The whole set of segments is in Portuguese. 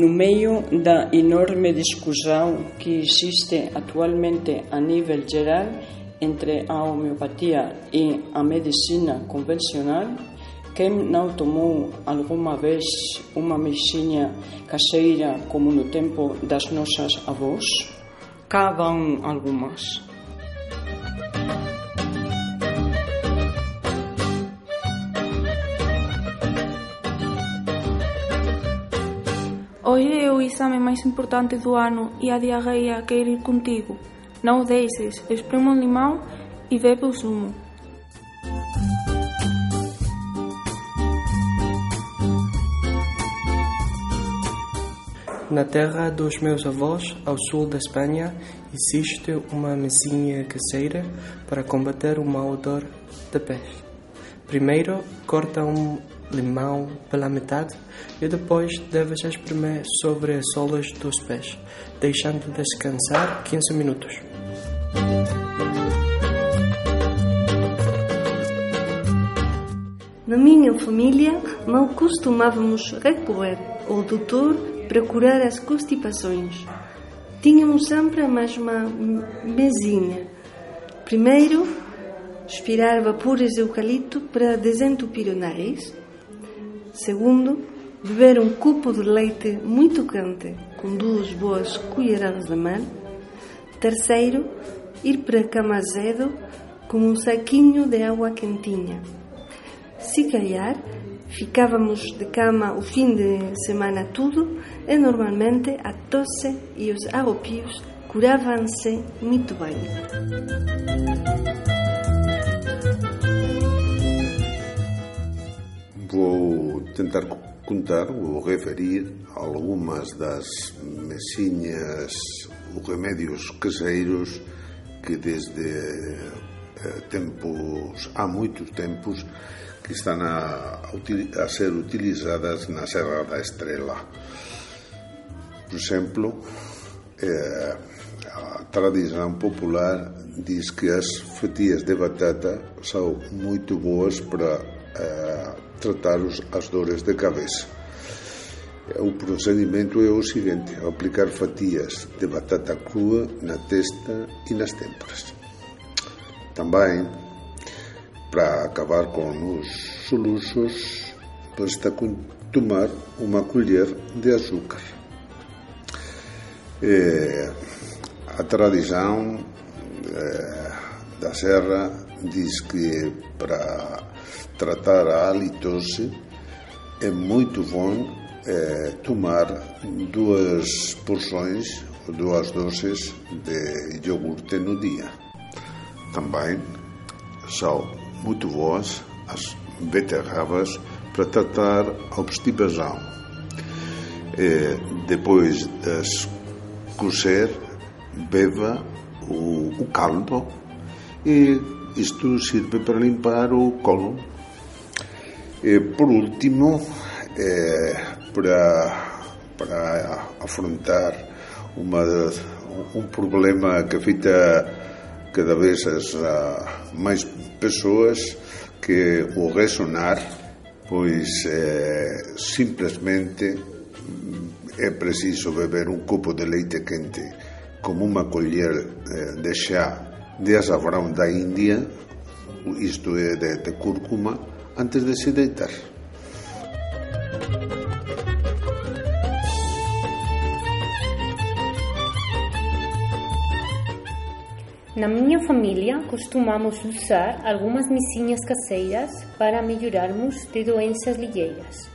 No meio da enorme discussão que existe atualmente a nível geral entre a homeopatia e a medicina convencional, quem não tomou alguma vez uma mexinha caseira como no tempo das nossas avós? Cá vão algumas. Hoxe é o exame máis importante do ano e a diarreia quer ir contigo. Non o deixes, espreme un limão e bebe o zumo. Na terra dos meus avós, ao sul da Espanha, existe uma mesinha caseira para combater o mau odor de pés. Primeiro, corta um limão pela metade e depois deves espremer sobre as solas dos pés, deixando descansar 15 minutos. Na minha família, não costumávamos recorrer ao doutor para curar as constipações. Tínhamos sempre a mesma mesinha. Primeiro, aspirar vapores de eucalipto para desentupir o nariz. Segundo, beber um copo de leite muito quente com duas boas colheradas de mel. Terceiro, ir para a cama azedo com um saquinho de água quentinha. Se calhar, ficávamos de cama o fim de semana tudo e normalmente a tosse e os arropios curavam-se muito bem. Tentar contar ou referir algumas das mesinhas ou remédios caseiros que desde eh, tempos, há muitos tempos, que estão a, a ser utilizadas na Serra da Estrela. Por exemplo, eh, a tradição popular diz que as fatias de batata são muito boas para eh, tratar as dores de cabeça. O procedimento é o seguinte: aplicar fatias de batata crua na testa e nas têmporas. Também, para acabar com os soluços, basta tomar uma colher de açúcar. É, a tradição é, da serra diz que para tratar a halitose é muito bom é, tomar duas porções, duas doses de iogurte no dia. Também são muito boas as beterrabas para tratar a obstipação. É, depois das cozer, beba o, o caldo e isto serve para limpar o colo. E, por último, é, para, para afrontar uma, um problema que afeta cada vez as, mais pessoas, que o ressonar, pois é, simplesmente é preciso beber um copo de leite quente como uma colher eh, de chá de açafrão da Índia, isto é de, de cúrcuma, antes de se deitar. Na minha família, costumamos usar algumas missinhas caseiras para melhorarmos de doenças ligeiras.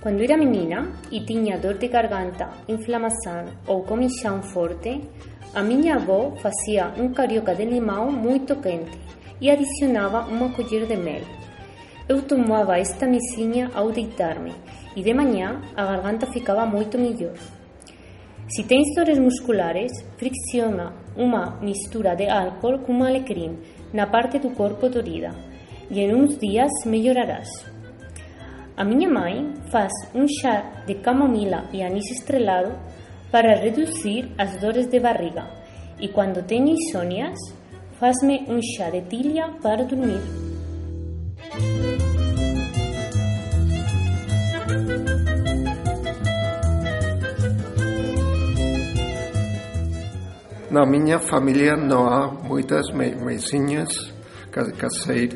Quando era menina e tinha dor de garganta, inflamação ou comichão forte, a minha avó fazia um carioca de limão muito quente e adicionava uma colher de mel. Eu tomava esta missinha ao deitar-me e de manhã a garganta ficava muito melhor. Se tens dores musculares, fricciona uma mistura de álcool com alecrim na parte do corpo dorida e em uns dias melhorarás. A minha mãe faz um chá de camomila e anis estrelado para reduzir as dores de barriga e quando tenho insônias, faz-me um chá de tilha para dormir. Na minha família não há muitas mesinhas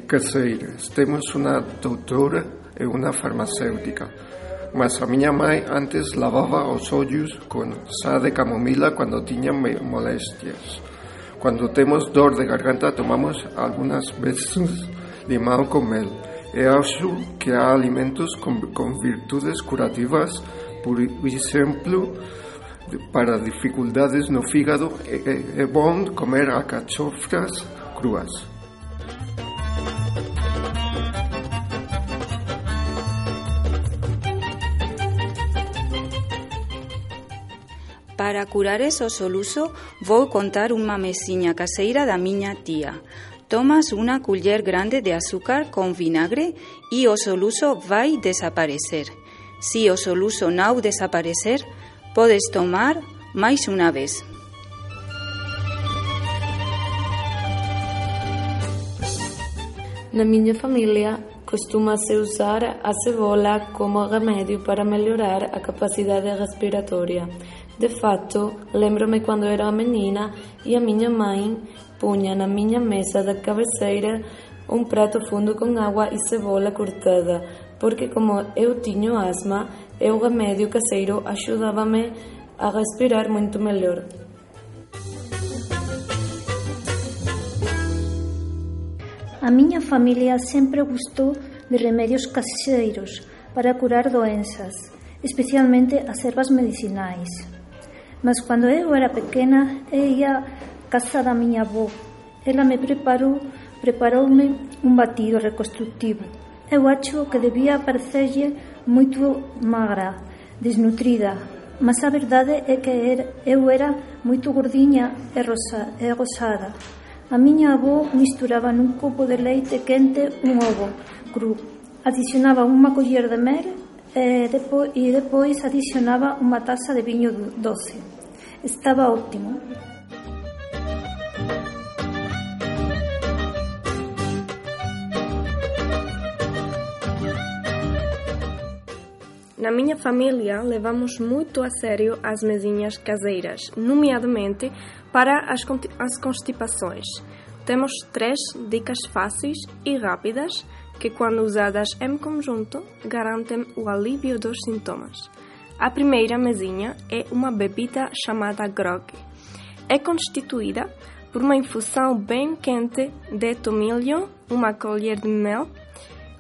caseiras. Temos uma doutora e uma farmacêutica. Mas a minha mãe antes lavava os olhos com chá de camomila quando tinha moléstias. Quando temos dor de garganta, tomamos algumas vezes limão com mel. E acho que há alimentos com, com virtudes curativas, por exemplo, para dificuldades no fígado, é, é bom comer alcachofras cruas. Para curar ese soluço, vou contar unha mesiña caseira da miña tía. Tomas unha culler grande de azúcar con vinagre e o soluço vai desaparecer. Si o soluço desaparecer, podes tomar máis unha vez. Na minha família, costuma-se usar a cebola como remédio para melhorar a capacidade respiratória. De fato, lembro-me quando era menina e a minha mãe punha na minha mesa da cabeceira um prato fundo com água e cebola cortada, porque como eu tinha asma, e o remedio caseiro axudábame a respirar moito mellor. A miña familia sempre gustou de remedios caseiros para curar doenças, especialmente as ervas medicinais. Mas cando eu era pequena, ella casa da miña avó. Ela me preparou, preparoume un batido reconstructivo eu acho que debía parecerlle moito magra, desnutrida, mas a verdade é que er, eu era moito gordiña e, rosa, e rosada. A miña avó misturaba nun copo de leite quente un ovo cru, adicionaba unha coller de mel e depois, e depois adicionaba unha taza de viño doce. Estaba óptimo. Na minha família, levamos muito a sério as mesinhas caseiras, nomeadamente para as, as constipações. Temos três dicas fáceis e rápidas que, quando usadas em conjunto, garantem o alívio dos sintomas. A primeira mesinha é uma bebida chamada grog. É constituída por uma infusão bem quente de tomilho, uma colher de mel,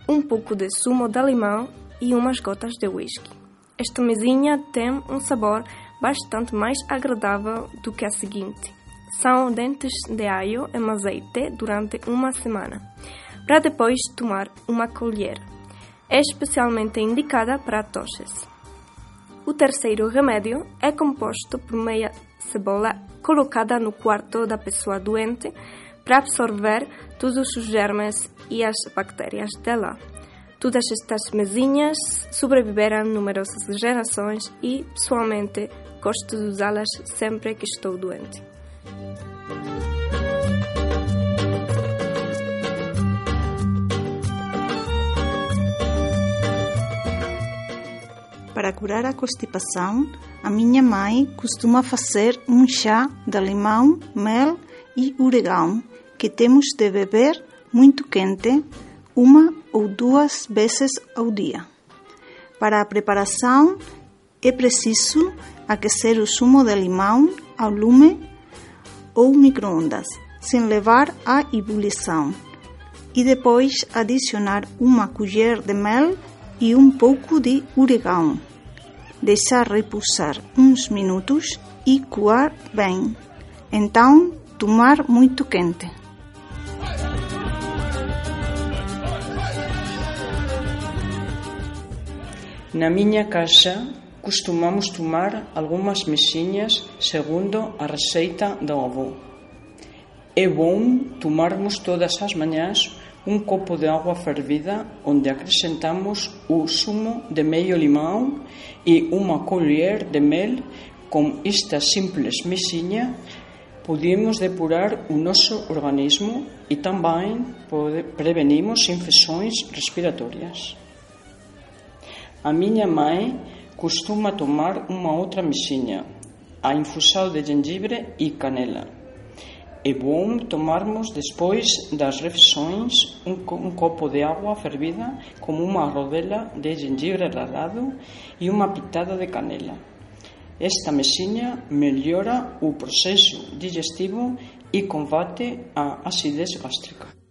um pouco de sumo de limão e umas gotas de whisky. Esta mesinha tem um sabor bastante mais agradável do que a seguinte. São dentes de alho em azeite durante uma semana, para depois tomar uma colher. É especialmente indicada para tosses. O terceiro remédio é composto por meia cebola colocada no quarto da pessoa doente para absorver todos os germes e as bactérias dela. Todas estas mesinhas sobreviveram numerosas gerações e, pessoalmente, gosto de usá-las sempre que estou doente. Para curar a constipação, a minha mãe costuma fazer um chá de limão, mel e orégano que temos de beber muito quente uma ou duas vezes ao dia. Para a preparação, é preciso aquecer o sumo de limão ao lume ou microondas, sem levar à ebulição, e depois adicionar uma colher de mel e um pouco de orégano. Deixar repousar uns minutos e coar bem. Então, tomar muito quente. Na minha casa, costumamos tomar algumas mesinhas segundo a receita da avó. É bom tomarmos todas as manhãs um copo de água fervida onde acrescentamos o sumo de meio limão e uma colher de mel. Com esta simples mesinha, podemos depurar o nosso organismo e também prevenimos infecções respiratórias. A minha mãe costuma tomar uma outra mesinha. a infusão de gengibre e canela. É bom tomarmos depois das refeições um, um copo de água fervida com uma rodela de gengibre ralado e uma pitada de canela. Esta mesinha melhora o processo digestivo e combate a acidez gástrica.